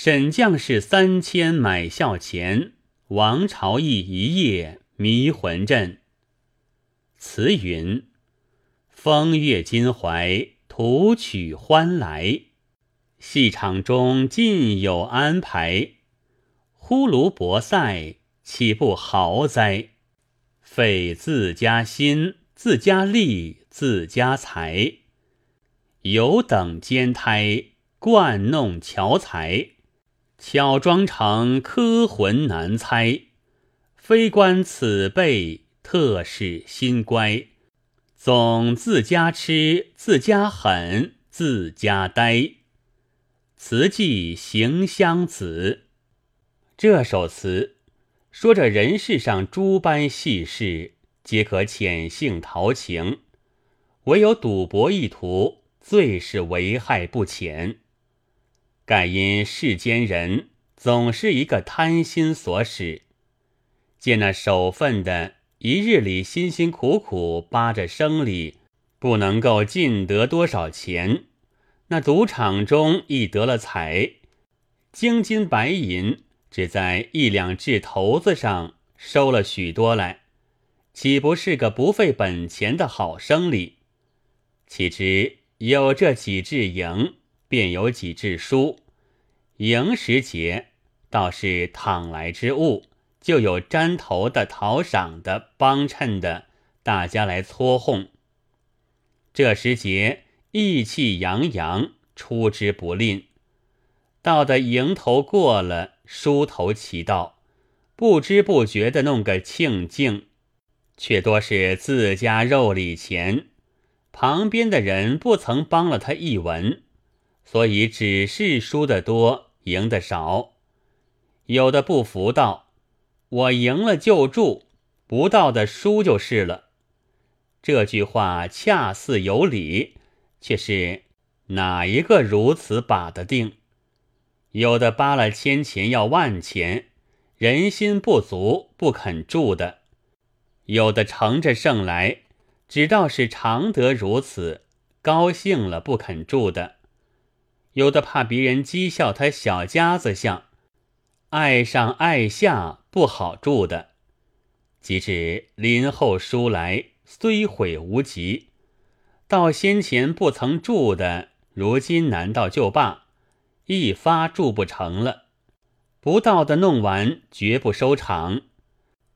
沈将士三千买笑钱，王朝义一夜迷魂阵。词云：风月襟怀，图取欢来。戏场中尽有安排，呼卢博塞，岂不豪哉？费自家心，自家力，自家财，有等奸胎，惯弄巧才。巧装成科魂难猜，非关此辈特使心乖。总自家吃，自家狠，自家呆。词记行香子。这首词说着人世上诸般细事，皆可浅性陶情，唯有赌博一途，最是危害不浅。盖因世间人总是一个贪心所使，见那守份的一日里辛辛苦苦扒着生理，不能够进得多少钱；那赌场中一得了财，金金白银只在一两掷头子上收了许多来，岂不是个不费本钱的好生理？岂知有这几掷赢。便有几只书，迎时节倒是倘来之物，就有沾头的、讨赏的、帮衬的，大家来搓哄。这时节意气洋洋，出之不吝。到的迎头过了，梳头齐道，不知不觉的弄个庆敬，却多是自家肉里钱，旁边的人不曾帮了他一文。所以只是输得多，赢得少。有的不服道：“我赢了就住，不到的输就是了。”这句话恰似有理，却是哪一个如此把得定？有的扒了千钱要万钱，人心不足不肯住的；有的乘着胜来，只道是常得如此，高兴了不肯住的。有的怕别人讥笑他小家子相，爱上爱下不好住的，即使临后书来，虽悔无及。到先前不曾住的，如今难道就罢？一发住不成了，不到的弄完绝不收场。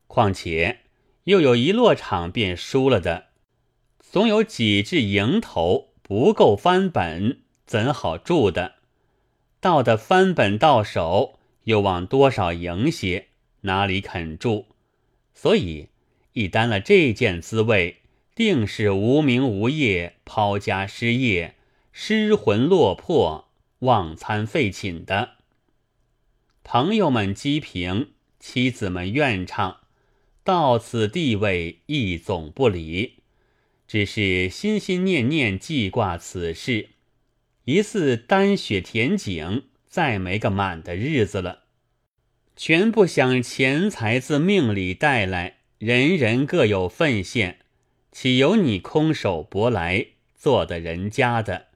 况且又有一落场便输了的，总有几只蝇头不够翻本。怎好住的？到的翻本到手，又往多少赢些，哪里肯住？所以一担了这件滋味，定是无名无业、抛家失业、失魂落魄、忘餐废寝的。朋友们讥评，妻子们怨唱，到此地位亦总不理，只是心心念念记挂此事。疑似丹雪填井，再没个满的日子了。全不想钱财自命里带来，人人各有份线，岂有你空手夺来做的人家的？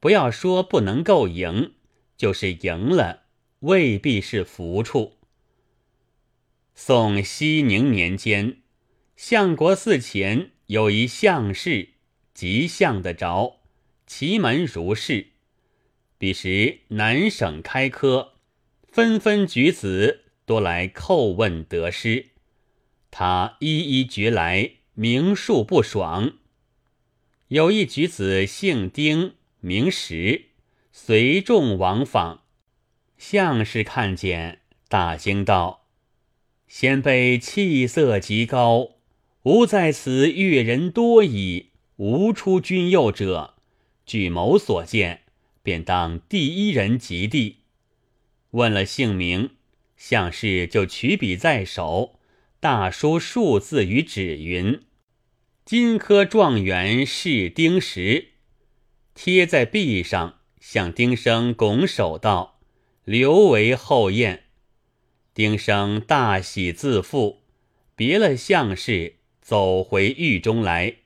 不要说不能够赢，就是赢了，未必是福处。宋熙宁年间，相国寺前有一相士，极相得着。其门如是。彼时南省开科，纷纷举子多来叩问得失，他一一绝来，名数不爽。有一举子姓丁，名石，随众往访。相士看见，大惊道：“先辈气色极高，吾在此阅人多矣，无出君右者。”据某所见，便当第一人及第。问了姓名，相氏就取笔在手，大书数字于纸，云：“金科状元是丁石。”贴在壁上，向丁生拱手道：“留为后宴。”丁生大喜自负，别了相氏，走回狱中来，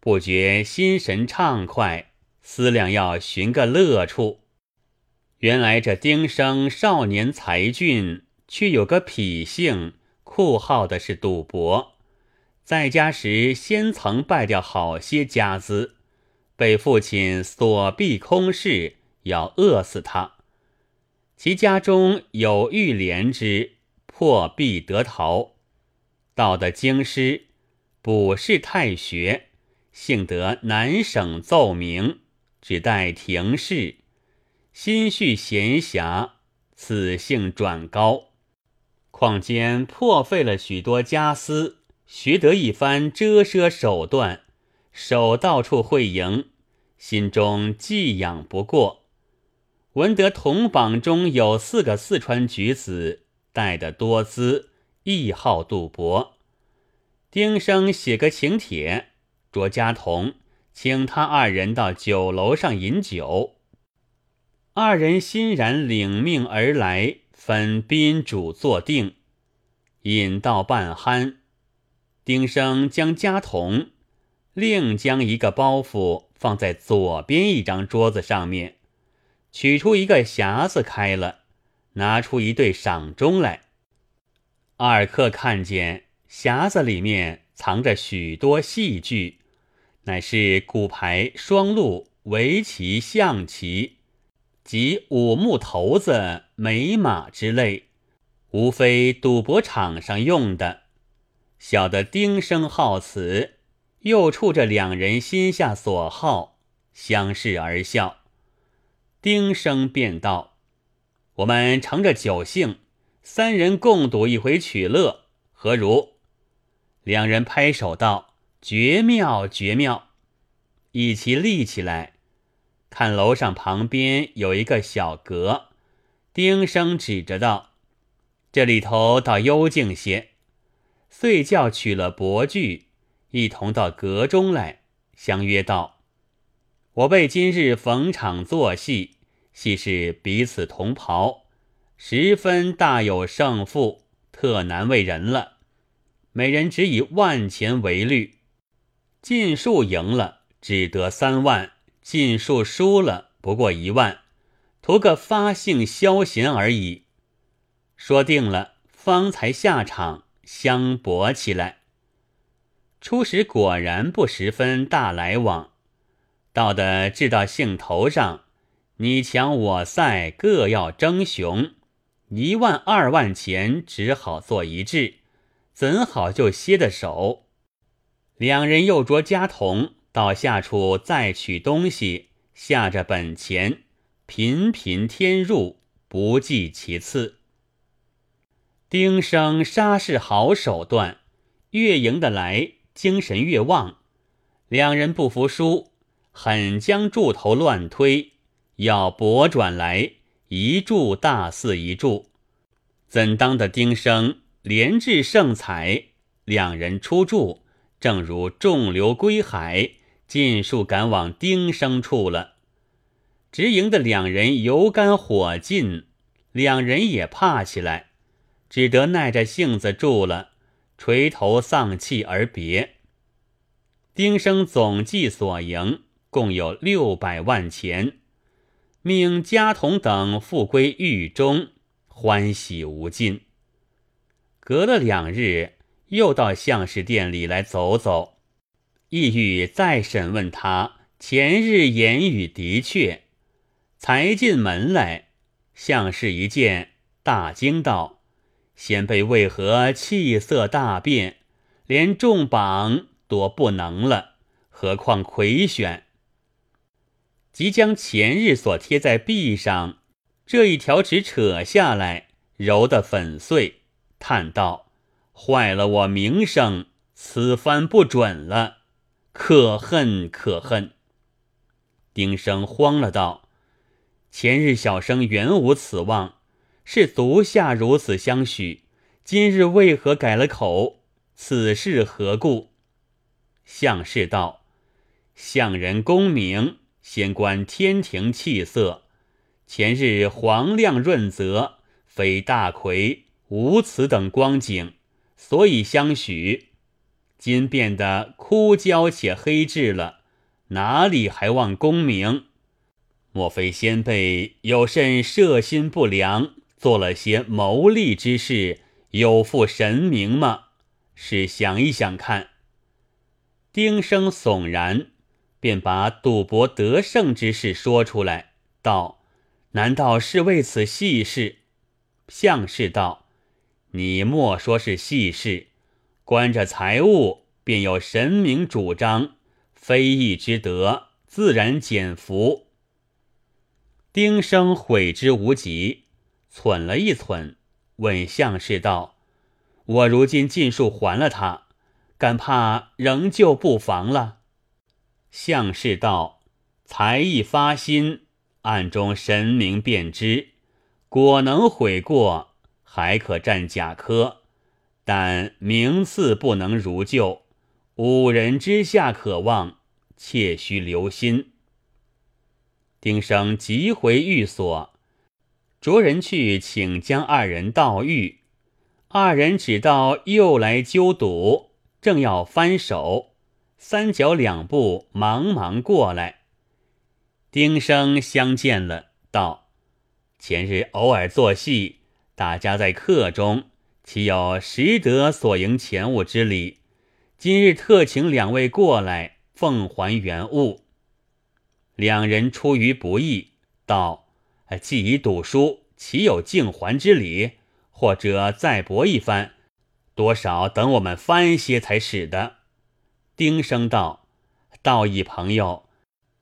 不觉心神畅快。思量要寻个乐处，原来这丁生少年才俊，却有个脾性，酷好的是赌博。在家时，先曾败掉好些家资，被父亲锁闭空室，要饿死他。其家中有欲怜之，破壁得逃，到的京师，补试太学，幸得南省奏明，只待停事。心绪闲暇，此性转高。况兼破费了许多家私，学得一番遮奢手段，手到处会赢，心中寄养不过。闻得同榜中有四个四川举子，带得多资，亦好赌博。丁生写个请帖，卓家童请他二人到酒楼上饮酒。二人欣然领命而来，分宾主坐定，饮到半酣，丁生将家童另将一个包袱放在左边一张桌子上面，取出一个匣子开了，拿出一对赏钟来。二客看见匣子里面藏着许多戏剧，乃是骨牌、双鹿、围棋、象棋。及五木头子、美马之类，无非赌博场上用的。小的丁生好此，又触着两人心下所好，相视而笑。丁生便道：“我们乘着酒兴，三人共赌一回取乐，何如？”两人拍手道：“绝妙，绝妙！”一起立起来。看楼上旁边有一个小阁，丁生指着道：“这里头倒幽静些。”遂叫取了薄具，一同到阁中来，相约道：“我辈今日逢场作戏，戏是彼此同袍，十分大有胜负，特难为人了。每人只以万钱为率，尽数赢了，只得三万。”尽数输了，不过一万，图个发兴消闲而已。说定了，方才下场相搏起来。初时果然不十分大来往，到的至到兴头上，你强我赛，各要争雄，一万二万钱只好做一致，怎好就歇的手？两人又着家童。到下处再取东西，下着本钱，频频添入，不计其次。丁生杀是好手段，越赢得来，精神越旺。两人不服输，狠将柱头乱推，要拨转来，一柱大似一柱。怎当的丁生连至胜彩，两人出柱，正如众流归海。尽数赶往丁生处了，直营的两人油干火尽，两人也怕起来，只得耐着性子住了，垂头丧气而别。丁生总计所赢共有六百万钱，命家童等复归狱中，欢喜无尽。隔了两日，又到相士店里来走走。意欲再审问他前日言语的确，才进门来，相士一见，大惊道：“先辈为何气色大变，连重榜都不能了？何况魁选？”即将前日所贴在壁上这一条纸扯下来，揉得粉碎，叹道：“坏了我名声，此番不准了。”可恨可恨！丁生慌了，道：“前日小生原无此望，是足下如此相许，今日为何改了口？此事何故？”相士道：“相人功名，先观天庭气色。前日黄亮润泽，非大魁无此等光景，所以相许。”今变得枯焦且黑质了，哪里还望功名？莫非先辈有甚摄心不良，做了些谋利之事，有负神明吗？是想一想看。丁生悚然，便把赌博得胜之事说出来，道：“难道是为此细事？”相士道：“你莫说是细事，关着财物，便有神明主张，非义之德，自然减福。”丁生悔之无及，忖了一忖，问相士道：“我如今尽数还了他，敢怕仍旧不防了？”相士道：“才艺发心，暗中神明便知，果能悔过，还可占甲科，但名次不能如旧，五人之下可望，切须留心。”丁生急回寓所，着人去请将二人到狱。二人只道又来揪赌，正要翻手，三脚两步忙忙过来。丁生相见了，道：“前日偶尔做戏，大家在客中，岂有识得所赢钱物之理？今日特请两位过来，奉还原物。”两人出于不义，道：“既已赌输，岂有净还之理？或者再搏一番，多少等我们翻些才使得。”丁生道：“道义朋友，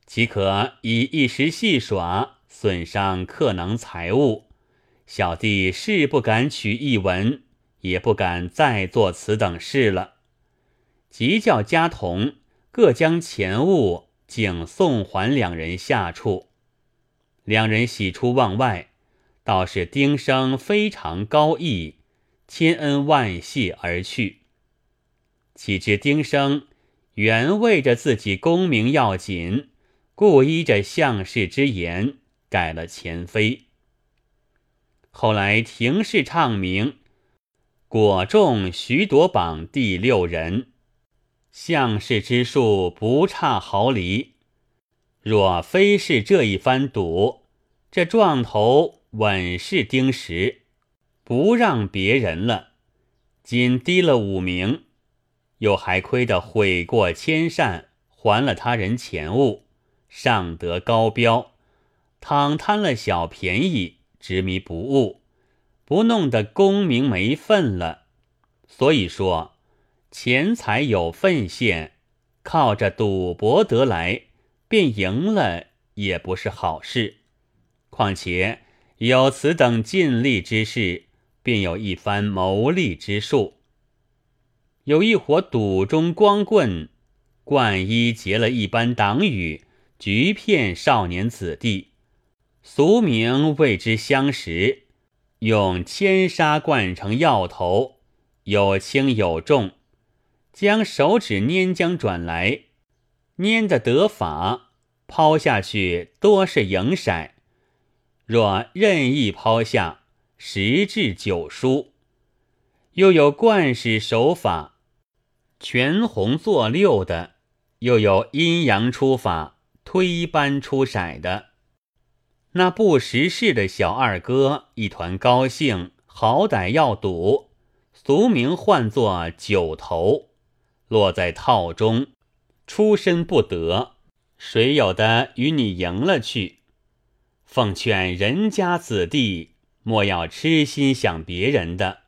岂可以一时戏耍，损伤客能财物？小弟是不敢取一文，也不敢再做此等事了。”即叫家童各将钱物。竟送还两人下处，两人喜出望外，倒是丁生非常高义，千恩万谢而去。岂知丁生原为着自己功名要紧，故依着相士之言改了前妃。后来廷试唱名，果中徐夺榜第六人。相士之术不差毫厘，若非是这一番赌，这撞头稳是丁石，不让别人了。仅低了五名，又还亏得悔过千善，还了他人钱物，尚得高标。倘贪了小便宜，执迷不悟，不弄得功名没份了。所以说。钱财有份现，靠着赌博得来，便赢了也不是好事。况且有此等尽力之事，便有一番谋利之术。有一伙赌中光棍，冠衣结了一般党羽，局骗少年子弟，俗名谓之相识，用千砂灌成药头，有轻有重。将手指拈将转来，拈得得法，抛下去多是赢骰；若任意抛下，十至九输。又有惯使手法，全红作六的；又有阴阳出法，推班出骰的。那不识事的小二哥一团高兴，好歹要赌，俗名唤作九头。落在套中，出身不得，谁有的与你赢了去？奉劝人家子弟莫要痴心想别人的，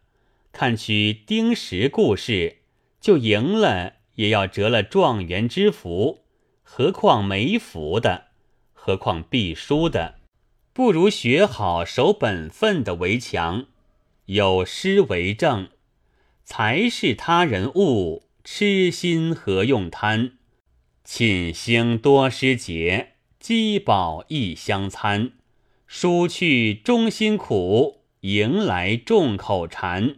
看取丁石故事，就赢了也要折了状元之福，何况没福的？何况必输的？不如学好守本分的为强，有诗为证，才是他人物。痴心何用贪？庆兴多失节，积宝亦相参。输去终辛苦，迎来众口馋。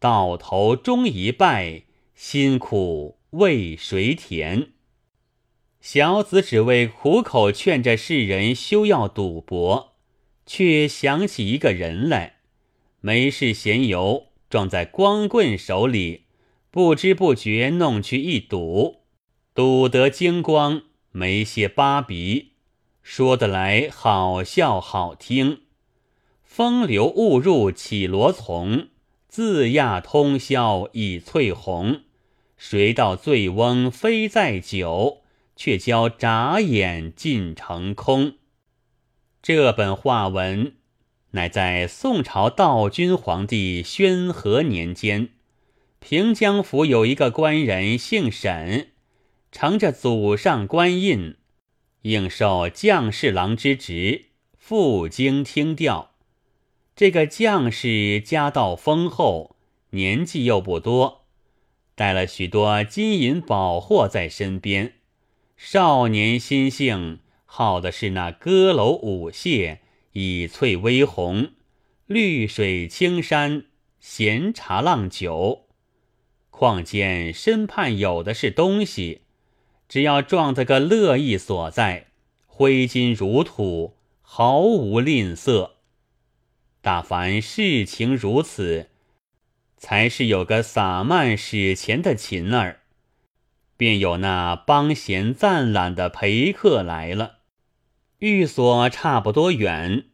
到头终一败，辛苦为谁填？小子只为苦口劝着世人休要赌博，却想起一个人来，没事闲游，撞在光棍手里。不知不觉弄去一赌，赌得精光，没些疤鼻，说得来好笑好听。风流误入绮罗丛，自亚通宵倚翠红。谁道醉翁非在酒，却教眨眼尽成空。这本话文，乃在宋朝道君皇帝宣和年间，平江府有一个官人姓沈，乘着祖上官印，应受将士郎之职，赴京听调。这个将士家道丰厚，年纪又不多，带了许多金银宝货在身边，少年心性。好的是那歌楼舞榭，以翠微红，绿水青山，闲茶浪酒。况间身畔有的是东西，只要撞得个乐意所在，挥金如土，毫无吝啬。大凡事情如此，才是有个洒漫使钱的琴儿，便有那帮闲暂懒的陪客来了。寓所差不多远，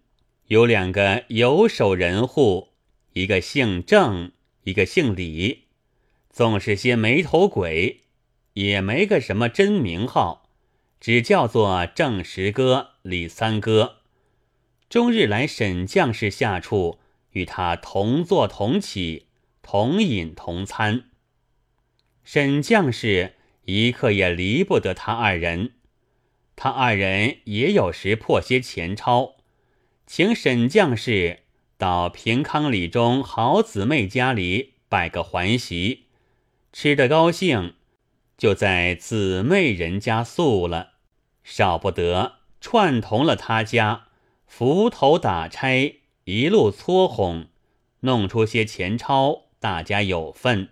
有两个有手人户，一个姓郑，一个姓李，纵是些没头鬼，也没个什么真名号，只叫做郑十哥、李三哥，终日来沈将士下处，与他同坐同起，同饮同餐。沈将士一刻也离不得他二人。他二人也有时破些钱钞，请沈将士到平康里中好姊妹家里摆个环席，吃得高兴，就在姊妹人家宿了，少不得串同了他家，扶头打差，一路撮哄，弄出些钱钞，大家有份，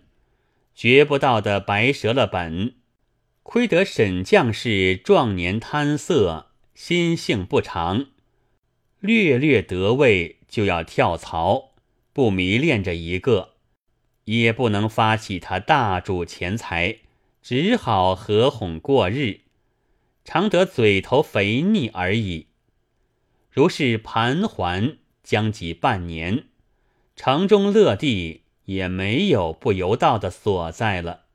绝不到的白折了本。亏得沈将士壮年贪色，心性不长，略略得位就要跳槽，不迷恋着一个，也不能发起他大主钱财，只好和哄过日，常得嘴头肥腻而已。如是盘桓将及半年，城中乐地也没有不游道的所在了。